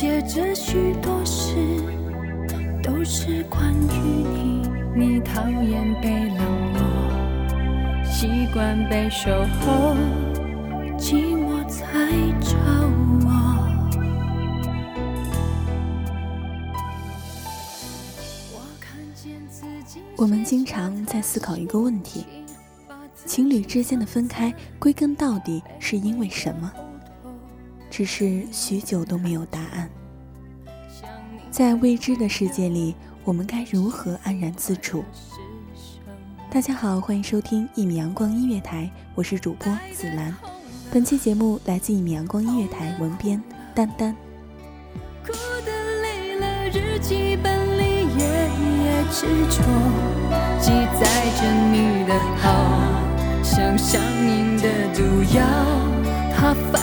写着许多事，都是关于你。你讨厌被冷落，习惯被守候，寂寞才找我。我看见自己我们经常在思考一个问题：情侣之间的分开，归根到底是因为什么？只是许久都没有答案。在未知的世界里，我们该如何安然自处？大家好，欢迎收听一米阳光音乐台，我是主播紫兰。本期节目来自一米阳光音乐台文编丹丹。哭得累了，日记本里页页执着，记载着你的好，像上瘾的毒药，它反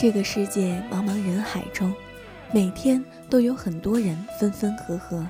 这个世界茫茫人海中，每天都有很多人分分合合。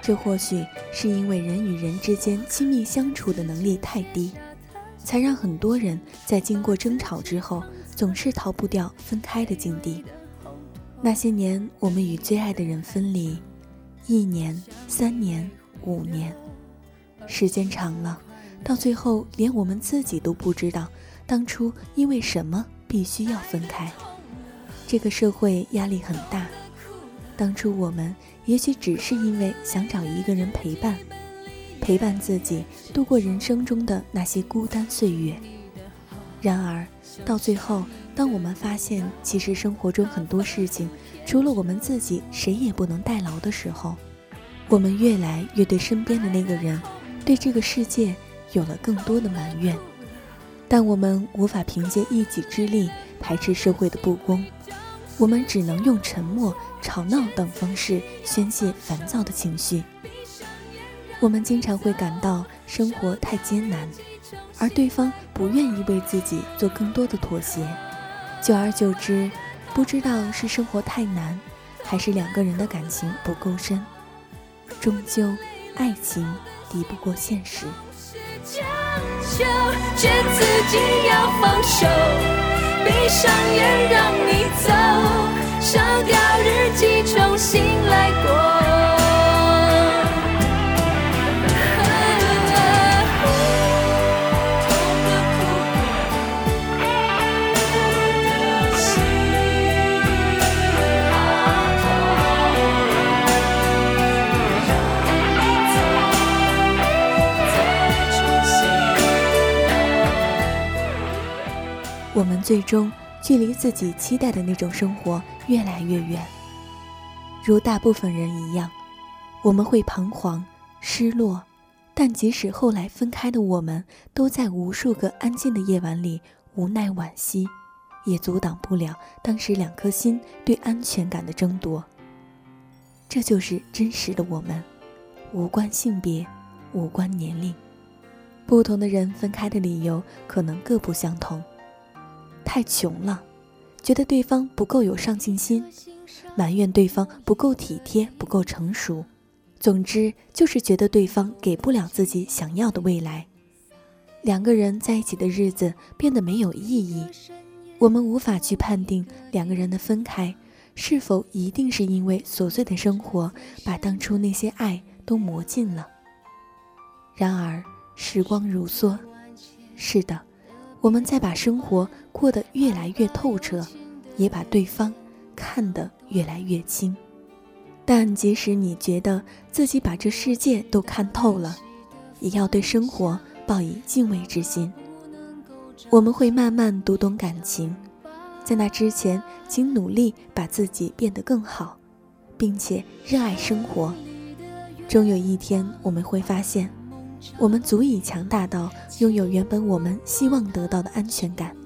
这或许是因为人与人之间亲密相处的能力太低，才让很多人在经过争吵之后，总是逃不掉分开的境地。那些年，我们与最爱的人分离，一年、三年、五年，时间长了，到最后连我们自己都不知道当初因为什么必须要分开。这个社会压力很大，当初我们也许只是因为想找一个人陪伴，陪伴自己度过人生中的那些孤单岁月。然而，到最后，当我们发现其实生活中很多事情，除了我们自己，谁也不能代劳的时候，我们越来越对身边的那个人，对这个世界有了更多的埋怨。但我们无法凭借一己之力排斥社会的不公，我们只能用沉默、吵闹等方式宣泄烦躁的情绪。我们经常会感到生活太艰难，而对方不愿意为自己做更多的妥协。久而久之，不知道是生活太难，还是两个人的感情不够深，终究，爱情敌不过现实。将就，劝自己要放手，闭上眼最终距离自己期待的那种生活越来越远。如大部分人一样，我们会彷徨、失落，但即使后来分开的我们，都在无数个安静的夜晚里无奈惋惜，也阻挡不了当时两颗心对安全感的争夺。这就是真实的我们，无关性别，无关年龄，不同的人分开的理由可能各不相同。太穷了，觉得对方不够有上进心。埋怨对方不够体贴、不够成熟，总之就是觉得对方给不了自己想要的未来。两个人在一起的日子变得没有意义，我们无法去判定两个人的分开是否一定是因为琐碎的生活把当初那些爱都磨尽了。然而时光如梭，是的，我们在把生活过得越来越透彻，也把对方。看得越来越清，但即使你觉得自己把这世界都看透了，也要对生活抱以敬畏之心。我们会慢慢读懂感情，在那之前，请努力把自己变得更好，并且热爱生活。终有一天，我们会发现，我们足以强大到拥有原本我们希望得到的安全感。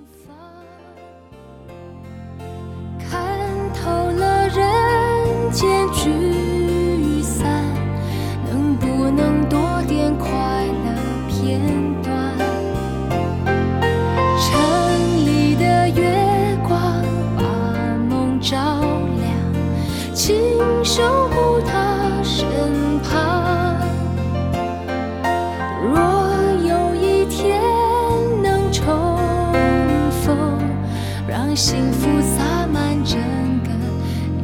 幸福洒满整个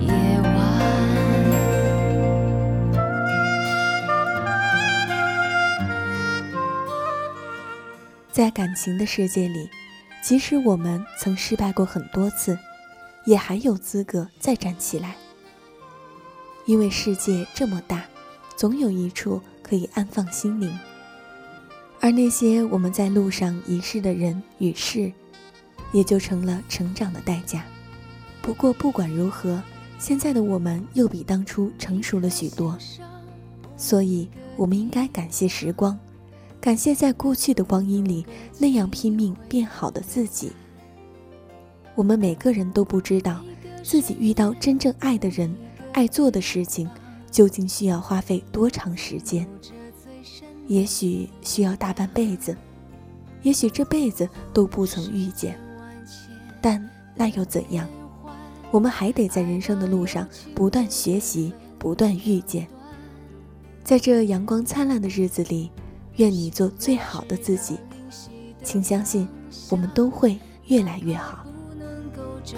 夜晚。在感情的世界里，即使我们曾失败过很多次，也还有资格再站起来。因为世界这么大，总有一处可以安放心灵。而那些我们在路上遗失的人与事，也就成了成长的代价。不过不管如何，现在的我们又比当初成熟了许多，所以我们应该感谢时光。感谢在过去的光阴里那样拼命变好的自己。我们每个人都不知道，自己遇到真正爱的人、爱做的事情，究竟需要花费多长时间。也许需要大半辈子，也许这辈子都不曾遇见。但那又怎样？我们还得在人生的路上不断学习，不断遇见。在这阳光灿烂的日子里。愿你做最好的自己，请相信，我们都会越来越好。城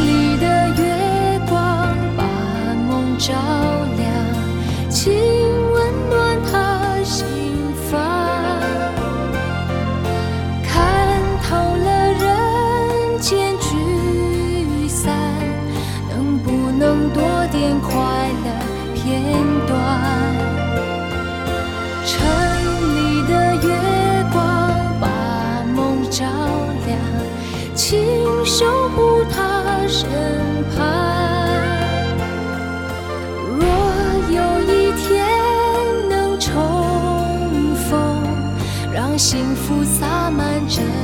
里的月光把梦照快乐片段，城里的月光把梦照亮，请守护他身旁。若有一天能重逢，让幸福洒满整。